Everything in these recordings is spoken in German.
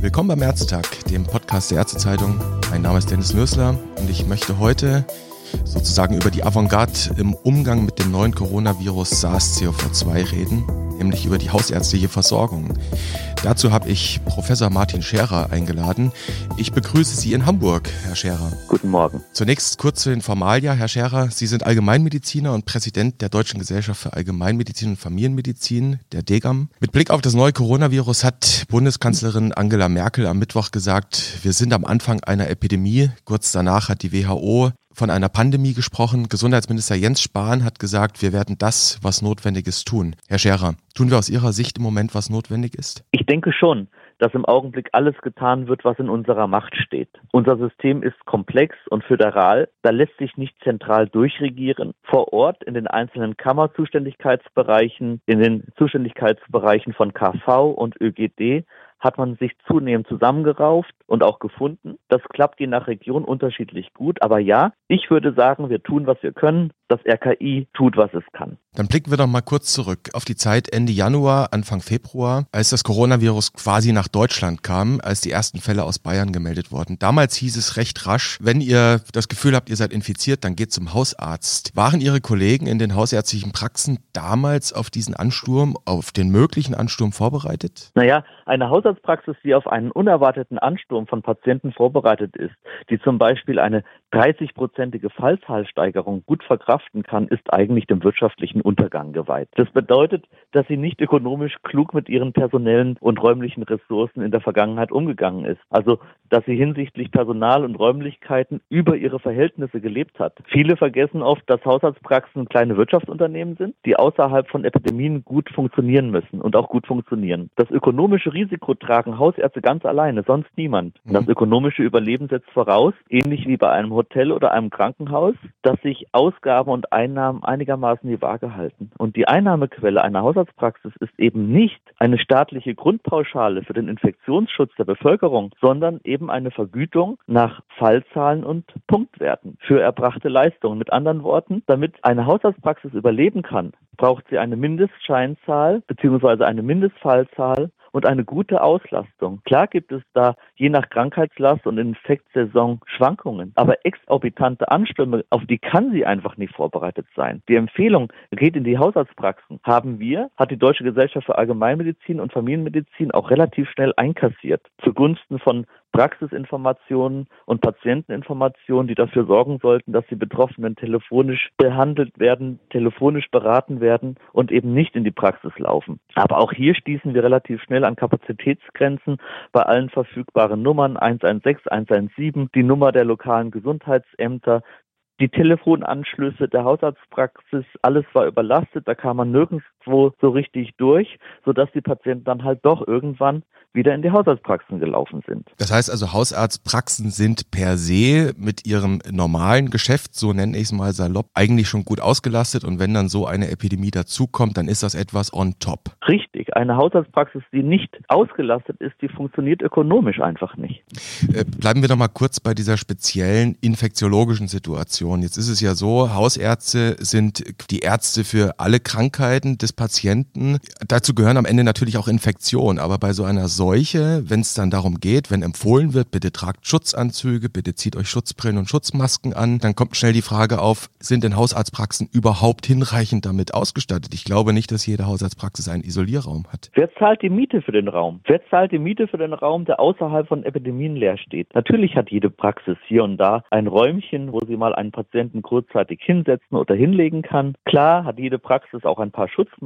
Willkommen beim Ärztetag, dem Podcast der Ärztezeitung. Mein Name ist Dennis Nösler und ich möchte heute sozusagen über die Avantgarde im Umgang mit dem neuen Coronavirus SARS-CoV-2 reden nämlich über die hausärztliche Versorgung. Dazu habe ich Professor Martin Scherer eingeladen. Ich begrüße Sie in Hamburg, Herr Scherer. Guten Morgen. Zunächst kurz zu den Formalia, Herr Scherer. Sie sind Allgemeinmediziner und Präsident der Deutschen Gesellschaft für Allgemeinmedizin und Familienmedizin, der DEGAM. Mit Blick auf das neue Coronavirus hat Bundeskanzlerin Angela Merkel am Mittwoch gesagt, wir sind am Anfang einer Epidemie. Kurz danach hat die WHO von einer Pandemie gesprochen. Gesundheitsminister Jens Spahn hat gesagt, wir werden das, was notwendig ist, tun. Herr Scherer, tun wir aus Ihrer Sicht im Moment, was notwendig ist? Ich denke schon dass im Augenblick alles getan wird, was in unserer Macht steht. Unser System ist komplex und föderal. Da lässt sich nicht zentral durchregieren. Vor Ort in den einzelnen Kammerzuständigkeitsbereichen, in den Zuständigkeitsbereichen von KV und ÖGD hat man sich zunehmend zusammengerauft und auch gefunden. Das klappt je nach Region unterschiedlich gut. Aber ja, ich würde sagen, wir tun, was wir können. Das RKI tut, was es kann. Dann blicken wir doch mal kurz zurück auf die Zeit Ende Januar, Anfang Februar, als das Coronavirus quasi nach Deutschland kam, als die ersten Fälle aus Bayern gemeldet wurden. Damals hieß es recht rasch, wenn ihr das Gefühl habt, ihr seid infiziert, dann geht zum Hausarzt. Waren Ihre Kollegen in den hausärztlichen Praxen damals auf diesen Ansturm, auf den möglichen Ansturm vorbereitet? Naja, eine Hausarztpraxis, die auf einen unerwarteten Ansturm von Patienten vorbereitet ist, die zum Beispiel eine 30-prozentige Fallzahlsteigerung gut verkraften kann, ist eigentlich dem wirtschaftlichen Untergang geweiht. Das bedeutet, dass sie nicht ökonomisch klug mit ihren personellen und räumlichen Ressourcen in der Vergangenheit umgegangen ist. Also, dass sie hinsichtlich Personal und Räumlichkeiten über ihre Verhältnisse gelebt hat. Viele vergessen oft, dass Haushaltspraxen kleine Wirtschaftsunternehmen sind, die außerhalb von Epidemien gut funktionieren müssen und auch gut funktionieren. Das ökonomische Risiko tragen Hausärzte ganz alleine, sonst niemand. Mhm. Das ökonomische Überleben setzt voraus, ähnlich wie bei einem Hotel oder einem Krankenhaus, dass sich Ausgaben und Einnahmen einigermaßen die Waage halten. Und die Einnahmequelle einer Haushaltspraxis ist eben nicht eine staatliche Grundpauschale für den Infektionsschutz der Bevölkerung, sondern eben eine Vergütung nach Fallzahlen und Punktwerten für erbrachte Leistungen. Mit anderen Worten, damit eine Haushaltspraxis überleben kann, braucht sie eine Mindestscheinzahl bzw. eine Mindestfallzahl und eine gute Auslastung. Klar gibt es da je nach Krankheitslast und Infektsaison Schwankungen, aber exorbitante Anstürme, auf die kann sie einfach nicht vorbereitet sein. Die Empfehlung, geht in die Hausarztpraxen, haben wir, hat die Deutsche Gesellschaft für Allgemeinmedizin und Familienmedizin auch relativ schnell einkassiert, zugunsten von Praxisinformationen und Patienteninformationen, die dafür sorgen sollten, dass die Betroffenen telefonisch behandelt werden, telefonisch beraten werden und eben nicht in die Praxis laufen. Aber auch hier stießen wir relativ schnell an Kapazitätsgrenzen bei allen verfügbaren Nummern 116, 117, die Nummer der lokalen Gesundheitsämter, die Telefonanschlüsse der Hausarztpraxis, alles war überlastet, da kam man nirgendwo so richtig durch, sodass die Patienten dann halt doch irgendwann wieder in die Hausarztpraxen gelaufen sind. Das heißt also, Hausarztpraxen sind per se mit ihrem normalen Geschäft, so nenne ich es mal salopp, eigentlich schon gut ausgelastet und wenn dann so eine Epidemie dazukommt, dann ist das etwas on top. Richtig, eine Hausarztpraxis, die nicht ausgelastet ist, die funktioniert ökonomisch einfach nicht. Äh, bleiben wir doch mal kurz bei dieser speziellen infektiologischen Situation. Jetzt ist es ja so, Hausärzte sind die Ärzte für alle Krankheiten des Patienten. Dazu gehören am Ende natürlich auch Infektionen, aber bei so einer Seuche, wenn es dann darum geht, wenn empfohlen wird, bitte tragt Schutzanzüge, bitte zieht euch Schutzbrillen und Schutzmasken an, dann kommt schnell die Frage auf, sind denn Hausarztpraxen überhaupt hinreichend damit ausgestattet? Ich glaube nicht, dass jede Hausarztpraxis einen Isolierraum hat. Wer zahlt die Miete für den Raum? Wer zahlt die Miete für den Raum, der außerhalb von Epidemien leer steht? Natürlich hat jede Praxis hier und da ein Räumchen, wo sie mal einen Patienten kurzzeitig hinsetzen oder hinlegen kann. Klar hat jede Praxis auch ein paar Schutzmasken,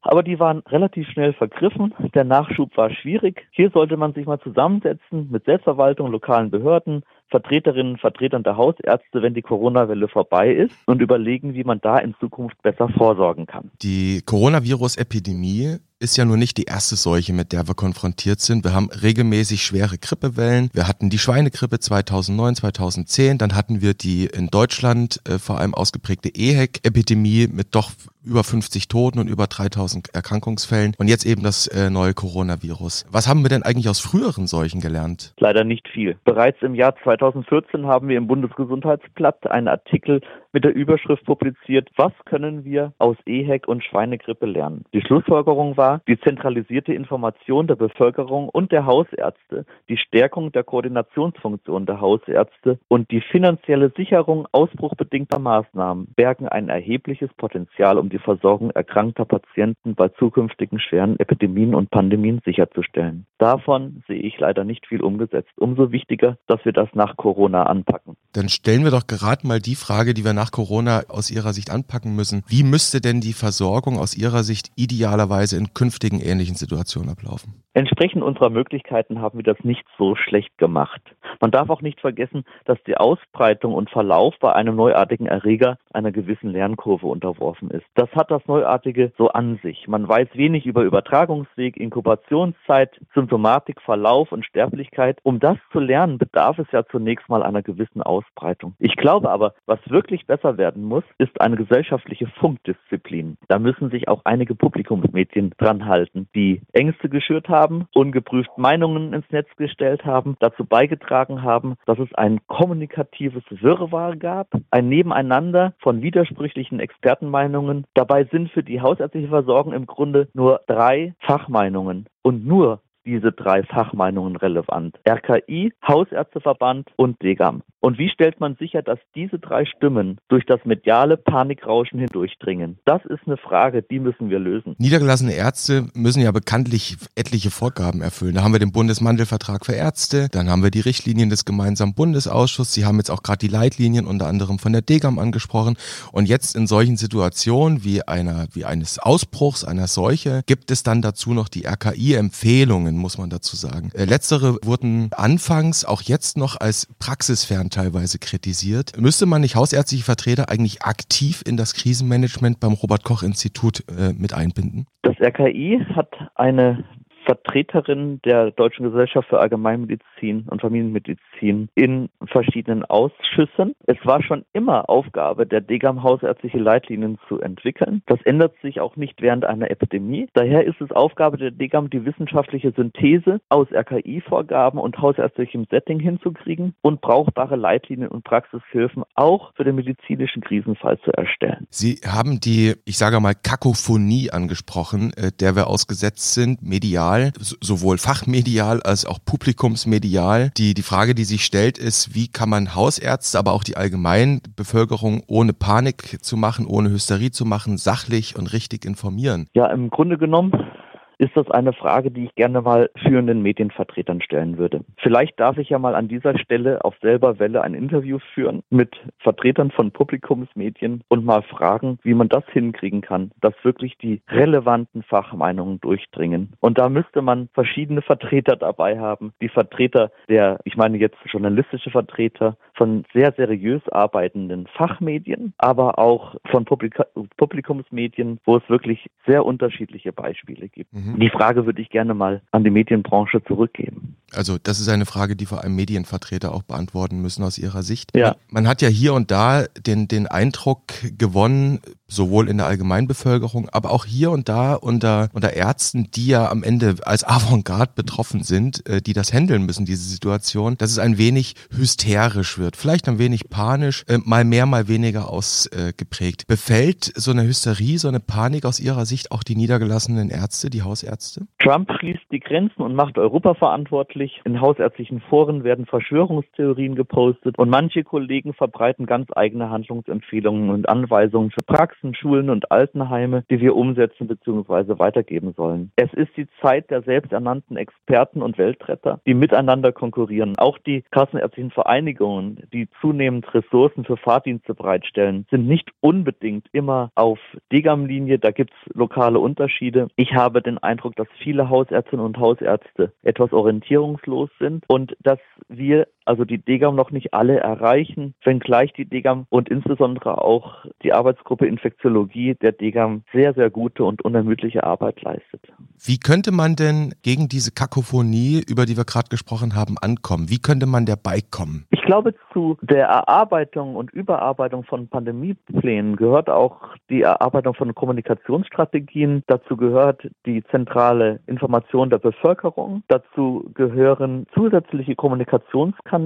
aber die waren relativ schnell vergriffen. Der Nachschub war schwierig. Hier sollte man sich mal zusammensetzen mit Selbstverwaltung, lokalen Behörden, Vertreterinnen und Vertretern der Hausärzte, wenn die Corona-Welle vorbei ist und überlegen, wie man da in Zukunft besser vorsorgen kann. Die Coronavirus-Epidemie ist ja nur nicht die erste Seuche, mit der wir konfrontiert sind. Wir haben regelmäßig schwere Grippewellen. Wir hatten die Schweinegrippe 2009, 2010. Dann hatten wir die in Deutschland äh, vor allem ausgeprägte EHEC-Epidemie mit doch über 50 Toten und über 3000 Erkrankungsfällen und jetzt eben das äh, neue Coronavirus. Was haben wir denn eigentlich aus früheren Seuchen gelernt? Leider nicht viel. Bereits im Jahr 2014 haben wir im Bundesgesundheitsblatt einen Artikel mit der Überschrift publiziert, was können wir aus EHEC und Schweinegrippe lernen. Die Schlussfolgerung war, die zentralisierte Information der Bevölkerung und der Hausärzte, die Stärkung der Koordinationsfunktion der Hausärzte und die finanzielle Sicherung ausbruchbedingter Maßnahmen bergen ein erhebliches Potenzial, um die Versorgung erkrankter Patienten bei zukünftigen schweren Epidemien und Pandemien sicherzustellen. Davon sehe ich leider nicht viel umgesetzt. Umso wichtiger, dass wir das nach Corona anpacken. Dann stellen wir doch gerade mal die Frage, die wir nach Corona aus Ihrer Sicht anpacken müssen. Wie müsste denn die Versorgung aus Ihrer Sicht idealerweise in künftigen ähnlichen Situationen ablaufen? Entsprechend unserer Möglichkeiten haben wir das nicht so schlecht gemacht. Man darf auch nicht vergessen, dass die Ausbreitung und Verlauf bei einem neuartigen Erreger einer gewissen Lernkurve unterworfen ist. Das hat das Neuartige so an sich. Man weiß wenig über Übertragungsweg, Inkubationszeit, Symptomatik, Verlauf und Sterblichkeit. Um das zu lernen, bedarf es ja zunächst mal einer gewissen Ausbreitung. Ich glaube aber, was wirklich besser werden muss, ist eine gesellschaftliche Funkdisziplin. Da müssen sich auch einige Publikumsmedien dran halten, die Ängste geschürt haben, ungeprüft Meinungen ins Netz gestellt haben, dazu beigetragen haben, dass es ein kommunikatives Wirrwarr gab, ein Nebeneinander von widersprüchlichen Expertenmeinungen. Dabei sind für die hausärztliche Versorgung im Grunde nur drei Fachmeinungen und nur diese drei Fachmeinungen relevant. RKI, Hausärzteverband und DGAM. Und wie stellt man sicher, dass diese drei Stimmen durch das mediale Panikrauschen hindurchdringen? Das ist eine Frage, die müssen wir lösen. Niedergelassene Ärzte müssen ja bekanntlich etliche Vorgaben erfüllen. Da haben wir den Bundesmandelvertrag für Ärzte, dann haben wir die Richtlinien des gemeinsamen Bundesausschusses. Sie haben jetzt auch gerade die Leitlinien unter anderem von der DGAM angesprochen. Und jetzt in solchen Situationen wie einer, wie eines Ausbruchs, einer Seuche, gibt es dann dazu noch die RKI-Empfehlungen, muss man dazu sagen. Äh, letztere wurden anfangs auch jetzt noch als praxisfern teilweise kritisiert. Müsste man nicht hausärztliche Vertreter eigentlich aktiv in das Krisenmanagement beim Robert Koch Institut äh, mit einbinden? Das RKI hat eine Vertreterin der Deutschen Gesellschaft für Allgemeinmedizin und Familienmedizin in verschiedenen Ausschüssen. Es war schon immer Aufgabe der DGAM hausärztliche Leitlinien zu entwickeln. Das ändert sich auch nicht während einer Epidemie. Daher ist es Aufgabe der DGAM, die wissenschaftliche Synthese aus RKI-Vorgaben und hausärztlichem Setting hinzukriegen und brauchbare Leitlinien und Praxishilfen auch für den medizinischen Krisenfall zu erstellen. Sie haben die, ich sage mal, Kakophonie angesprochen, äh, der wir ausgesetzt sind, medial medial, sowohl fachmedial als auch publikumsmedial. Die, die Frage, die sich stellt, ist, wie kann man Hausärzte, aber auch die Allgemeinbevölkerung ohne Panik zu machen, ohne Hysterie zu machen, sachlich und richtig informieren? Ja, im Grunde genommen ist das eine Frage, die ich gerne mal führenden Medienvertretern stellen würde. Vielleicht darf ich ja mal an dieser Stelle auf selber Welle ein Interview führen mit Vertretern von Publikumsmedien und mal fragen, wie man das hinkriegen kann, dass wirklich die relevanten Fachmeinungen durchdringen. Und da müsste man verschiedene Vertreter dabei haben. Die Vertreter der, ich meine jetzt journalistische Vertreter von sehr seriös arbeitenden Fachmedien, aber auch von Publika Publikumsmedien, wo es wirklich sehr unterschiedliche Beispiele gibt. Mhm. Die Frage würde ich gerne mal an die Medienbranche zurückgeben. Also das ist eine Frage, die vor allem Medienvertreter auch beantworten müssen aus ihrer Sicht. Ja. Man hat ja hier und da den, den Eindruck gewonnen, sowohl in der Allgemeinbevölkerung, aber auch hier und da unter, unter Ärzten, die ja am Ende als Avantgarde betroffen sind, äh, die das handeln müssen, diese Situation, dass es ein wenig hysterisch wird, vielleicht ein wenig panisch, äh, mal mehr, mal weniger ausgeprägt. Befällt so eine Hysterie, so eine Panik aus Ihrer Sicht auch die niedergelassenen Ärzte, die Hausärzte? Trump schließt die Grenzen und macht Europa verantwortlich. In hausärztlichen Foren werden Verschwörungstheorien gepostet und manche Kollegen verbreiten ganz eigene Handlungsempfehlungen und Anweisungen für Praxen, Schulen und Altenheime, die wir umsetzen bzw. weitergeben sollen. Es ist die Zeit der selbsternannten Experten und Weltretter, die miteinander konkurrieren. Auch die kassenärztlichen Vereinigungen, die zunehmend Ressourcen für Fahrdienste bereitstellen, sind nicht unbedingt immer auf Degam-Linie. Da gibt es lokale Unterschiede. Ich habe den Eindruck, dass viele Hausärztinnen und Hausärzte etwas Orientierung hoffnungslos sind und dass wir also die DGAM noch nicht alle erreichen, wenngleich die DGAM und insbesondere auch die Arbeitsgruppe Infektiologie der DGAM sehr, sehr gute und unermüdliche Arbeit leistet. Wie könnte man denn gegen diese Kakophonie, über die wir gerade gesprochen haben, ankommen? Wie könnte man der beikommen? Ich glaube, zu der Erarbeitung und Überarbeitung von Pandemieplänen gehört auch die Erarbeitung von Kommunikationsstrategien. Dazu gehört die zentrale Information der Bevölkerung. Dazu gehören zusätzliche Kommunikationskanäle,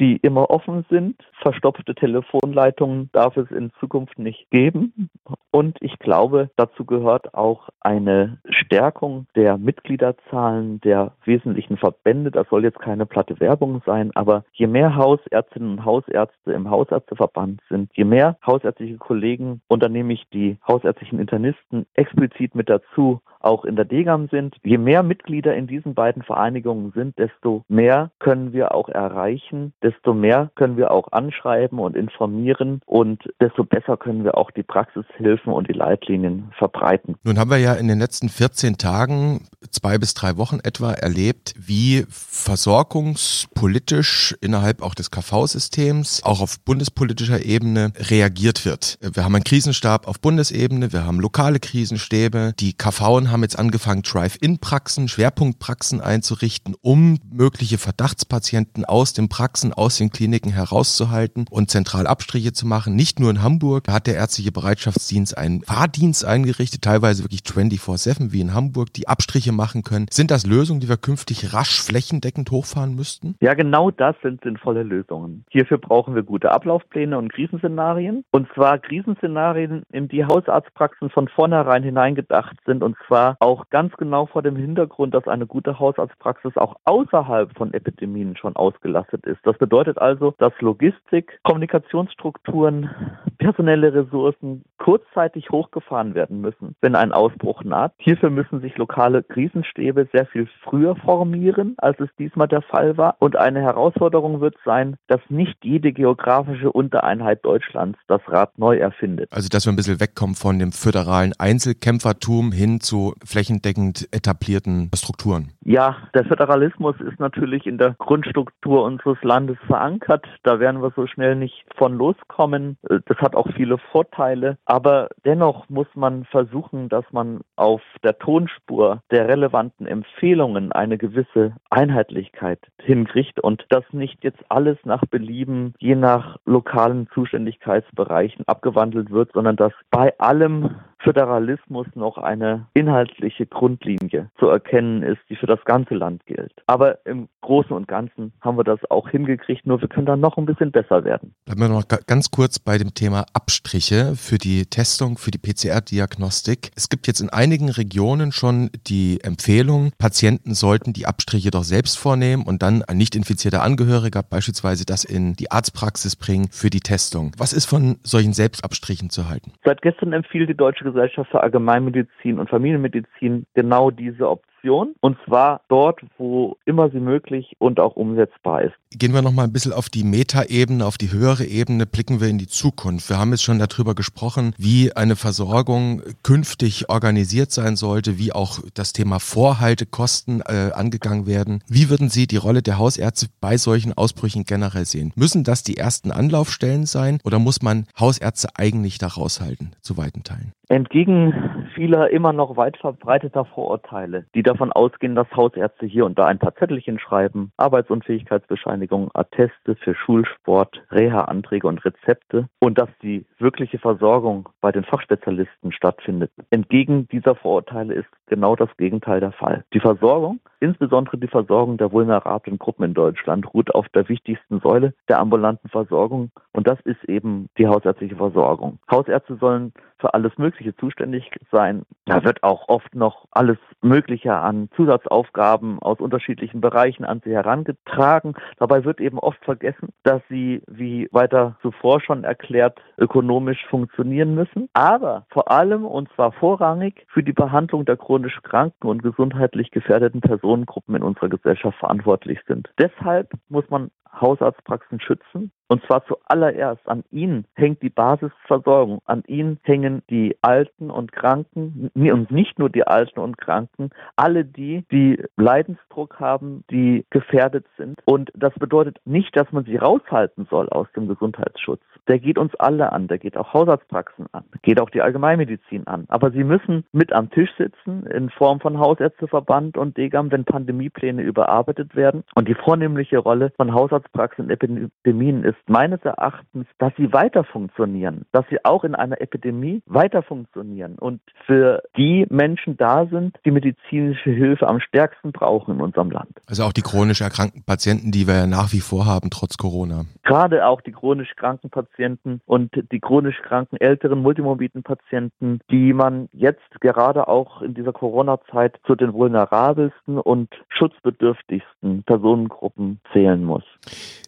die immer offen sind. Verstopfte Telefonleitungen darf es in Zukunft nicht geben. Und ich glaube, dazu gehört auch eine Stärkung der Mitgliederzahlen der wesentlichen Verbände. Das soll jetzt keine platte Werbung sein, aber je mehr Hausärztinnen und Hausärzte im Hausärzteverband sind, je mehr hausärztliche Kollegen, und dann nehme ich die hausärztlichen Internisten explizit mit dazu, auch in der DGAM sind. Je mehr Mitglieder in diesen beiden Vereinigungen sind, desto mehr können wir auch erreichen, desto mehr können wir auch anschreiben und informieren und desto besser können wir auch die Praxishilfen und die Leitlinien verbreiten. Nun haben wir ja in den letzten 14 Tagen, zwei bis drei Wochen etwa, erlebt, wie versorgungspolitisch innerhalb auch des KV-Systems, auch auf bundespolitischer Ebene reagiert wird. Wir haben einen Krisenstab auf Bundesebene, wir haben lokale Krisenstäbe, die KV haben jetzt angefangen, Drive-In-Praxen, Schwerpunktpraxen einzurichten, um mögliche Verdachtspatienten aus den Praxen, aus den Kliniken herauszuhalten und zentral Abstriche zu machen. Nicht nur in Hamburg hat der ärztliche Bereitschaftsdienst einen Fahrdienst eingerichtet, teilweise wirklich 24-7 wie in Hamburg, die Abstriche machen können. Sind das Lösungen, die wir künftig rasch flächendeckend hochfahren müssten? Ja, genau das sind sinnvolle Lösungen. Hierfür brauchen wir gute Ablaufpläne und Krisenszenarien. Und zwar Krisenszenarien, in die Hausarztpraxen von vornherein hineingedacht sind und zwar auch ganz genau vor dem Hintergrund, dass eine gute Hausarztpraxis auch außerhalb von Epidemien schon ausgelastet ist. Das bedeutet also, dass Logistik, Kommunikationsstrukturen, personelle Ressourcen kurzzeitig hochgefahren werden müssen, wenn ein Ausbruch naht. Hierfür müssen sich lokale Krisenstäbe sehr viel früher formieren, als es diesmal der Fall war. Und eine Herausforderung wird sein, dass nicht jede geografische Untereinheit Deutschlands das Rad neu erfindet. Also, dass wir ein bisschen wegkommen von dem föderalen Einzelkämpfertum hin zu flächendeckend etablierten Strukturen? Ja, der Föderalismus ist natürlich in der Grundstruktur unseres Landes verankert. Da werden wir so schnell nicht von loskommen. Das hat auch viele Vorteile. Aber dennoch muss man versuchen, dass man auf der Tonspur der relevanten Empfehlungen eine gewisse Einheitlichkeit hinkriegt und dass nicht jetzt alles nach Belieben je nach lokalen Zuständigkeitsbereichen abgewandelt wird, sondern dass bei allem Föderalismus noch eine inhaltliche Grundlinie zu erkennen ist, die für das ganze Land gilt. Aber im Großen und Ganzen haben wir das auch hingekriegt, nur wir können da noch ein bisschen besser werden. Bleiben wir noch ganz kurz bei dem Thema Abstriche für die Testung, für die PCR-Diagnostik. Es gibt jetzt in einigen Regionen schon die Empfehlung, Patienten sollten die Abstriche doch selbst vornehmen und dann ein nicht infizierter Angehöriger beispielsweise das in die Arztpraxis bringen für die Testung. Was ist von solchen Selbstabstrichen zu halten? Seit gestern empfiehlt die Deutsche Gesellschaft für Allgemeinmedizin und Familienmedizin genau diese Option Option und zwar dort, wo immer sie möglich und auch umsetzbar ist. Gehen wir noch mal ein bisschen auf die Metaebene, auf die höhere Ebene, blicken wir in die Zukunft. Wir haben jetzt schon darüber gesprochen, wie eine Versorgung künftig organisiert sein sollte, wie auch das Thema Vorhaltekosten äh, angegangen werden. Wie würden Sie die Rolle der Hausärzte bei solchen Ausbrüchen generell sehen? Müssen das die ersten Anlaufstellen sein oder muss man Hausärzte eigentlich da raushalten, zu weiten Teilen? Entgegen vieler immer noch weit verbreiteter Vorurteile, die davon ausgehen, dass Hausärzte hier und da ein paar Zettelchen schreiben, Arbeitsunfähigkeitsbescheinigungen, Atteste für Schulsport, Reha-Anträge und Rezepte und dass die wirkliche Versorgung bei den Fachspezialisten stattfindet. Entgegen dieser Vorurteile ist genau das Gegenteil der Fall. Die Versorgung, insbesondere die Versorgung der vulnerablen Gruppen in Deutschland, ruht auf der wichtigsten Säule der ambulanten Versorgung und das ist eben die hausärztliche Versorgung. Hausärzte sollen für alles Mögliche zuständig sein. Da wird auch oft noch alles Mögliche an Zusatzaufgaben aus unterschiedlichen Bereichen an sie herangetragen. Dabei wird eben oft vergessen, dass sie, wie weiter zuvor schon erklärt, ökonomisch funktionieren müssen, aber vor allem und zwar vorrangig für die Behandlung der chronisch kranken und gesundheitlich gefährdeten Personengruppen in unserer Gesellschaft verantwortlich sind. Deshalb muss man Hausarztpraxen schützen. Und zwar zuallererst an ihnen hängt die Basisversorgung, an ihnen hängen die Alten und Kranken und nicht nur die Alten und Kranken, alle die, die Leidensdruck haben, die gefährdet sind. Und das bedeutet nicht, dass man sie raushalten soll aus dem Gesundheitsschutz. Der geht uns alle an, der geht auch Hausarztpraxen an, geht auch die Allgemeinmedizin an. Aber sie müssen mit am Tisch sitzen in Form von Hausärzteverband und Degam, wenn Pandemiepläne überarbeitet werden. Und die vornehmliche Rolle von Hausarztpraxen in Epidemien ist meines Erachtens, dass sie weiter funktionieren, dass sie auch in einer Epidemie weiter funktionieren und für die Menschen da sind, die medizinische Hilfe am stärksten brauchen in unserem Land. Also auch die chronisch erkrankten Patienten, die wir ja nach wie vor haben, trotz Corona. Gerade auch die chronisch kranken Patienten und die chronisch kranken älteren multimorbiden Patienten, die man jetzt gerade auch in dieser Corona-Zeit zu den vulnerabelsten und schutzbedürftigsten Personengruppen zählen muss.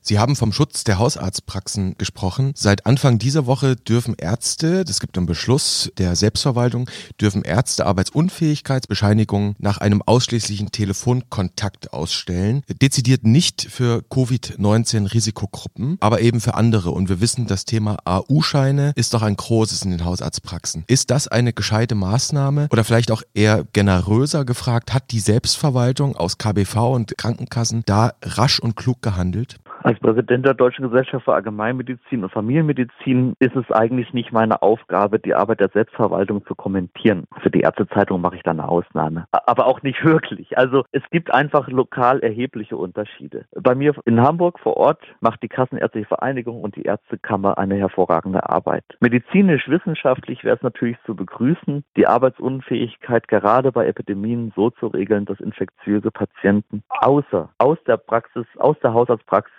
Sie haben vom Schutz der Hausarztpraxen gesprochen. Seit Anfang dieser Woche dürfen Ärzte, es gibt einen Beschluss der Selbstverwaltung, dürfen Ärzte Arbeitsunfähigkeitsbescheinigungen nach einem ausschließlichen Telefonkontakt ausstellen. Dezidiert nicht für Covid-19 Risikogruppen, aber eben für andere. Und wir wissen, das Thema AU-Scheine ist doch ein großes in den Hausarztpraxen. Ist das eine gescheite Maßnahme oder vielleicht auch eher generöser gefragt, hat die Selbstverwaltung aus KBV und Krankenkassen da rasch und klug gehandelt? Als Präsident der Deutschen Gesellschaft für Allgemeinmedizin und Familienmedizin ist es eigentlich nicht meine Aufgabe, die Arbeit der Selbstverwaltung zu kommentieren. Für die Ärztezeitung mache ich da eine Ausnahme. Aber auch nicht wirklich. Also es gibt einfach lokal erhebliche Unterschiede. Bei mir in Hamburg vor Ort macht die Kassenärztliche Vereinigung und die Ärztekammer eine hervorragende Arbeit. Medizinisch, wissenschaftlich wäre es natürlich zu begrüßen, die Arbeitsunfähigkeit gerade bei Epidemien so zu regeln, dass infektiöse Patienten außer aus der Praxis, aus der Hausarztpraxis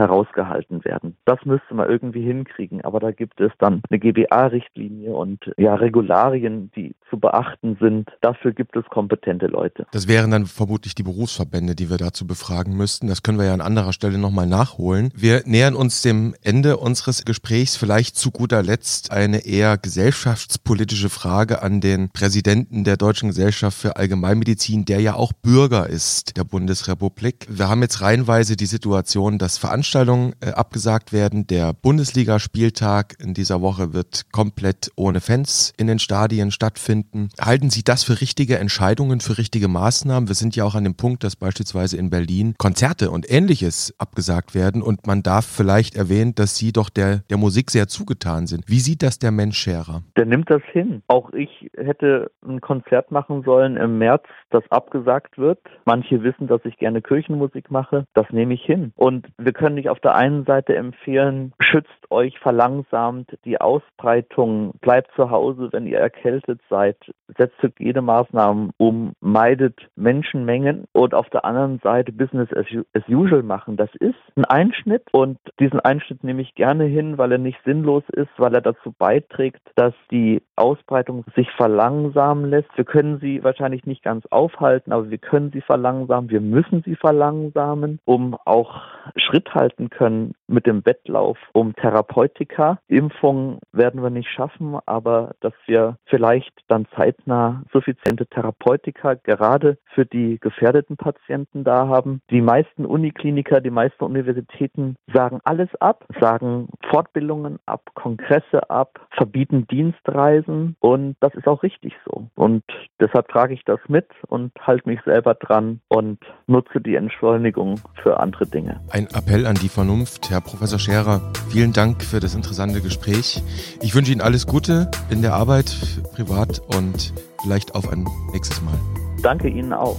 herausgehalten werden. Das müsste man irgendwie hinkriegen, aber da gibt es dann eine GBA-Richtlinie und ja Regularien, die zu beachten sind. Dafür gibt es kompetente Leute. Das wären dann vermutlich die Berufsverbände, die wir dazu befragen müssten. Das können wir ja an anderer Stelle nochmal nachholen. Wir nähern uns dem Ende unseres Gesprächs. Vielleicht zu guter Letzt eine eher gesellschaftspolitische Frage an den Präsidenten der Deutschen Gesellschaft für Allgemeinmedizin, der ja auch Bürger ist der Bundesrepublik. Wir haben jetzt reihenweise die Situation, dass Veranstaltungen Veranstaltungen äh, abgesagt werden. Der Bundesligaspieltag in dieser Woche wird komplett ohne Fans in den Stadien stattfinden. Halten Sie das für richtige Entscheidungen, für richtige Maßnahmen? Wir sind ja auch an dem Punkt, dass beispielsweise in Berlin Konzerte und ähnliches abgesagt werden und man darf vielleicht erwähnen, dass Sie doch der, der Musik sehr zugetan sind. Wie sieht das der Mensch Scherer? Der nimmt das hin. Auch ich hätte ein Konzert machen sollen im März, das abgesagt wird. Manche wissen, dass ich gerne Kirchenmusik mache. Das nehme ich hin. Und wir können ich auf der einen Seite empfehlen, schützt euch, verlangsamt die Ausbreitung, bleibt zu Hause, wenn ihr erkältet seid, setzt Hygienemaßnahmen um, meidet Menschenmengen und auf der anderen Seite Business as, usual machen. Das ist ein Einschnitt und diesen Einschnitt nehme ich gerne hin, weil er nicht sinnlos ist, weil er dazu beiträgt, dass die Ausbreitung sich verlangsamen lässt. Wir können sie wahrscheinlich nicht ganz aufhalten, aber wir können sie verlangsamen. Wir müssen sie verlangsamen, um auch Schritt halten können mit dem Wettlauf um Therapeutika. Impfungen werden wir nicht schaffen, aber dass wir vielleicht dann zeitnah suffiziente Therapeutika gerade für die gefährdeten Patienten da haben. Die meisten Unikliniker, die meisten Universitäten sagen alles ab, sagen Fortbildungen ab, Kongresse ab, verbieten Dienstreisen und das ist auch richtig so. Und deshalb trage ich das mit und halte mich selber dran und nutze die Entschleunigung für andere Dinge. Ein Appell an die Vernunft. Herr Professor Scherer, vielen Dank für das interessante Gespräch. Ich wünsche Ihnen alles Gute in der Arbeit, privat und vielleicht auf ein nächstes Mal. Danke Ihnen auch.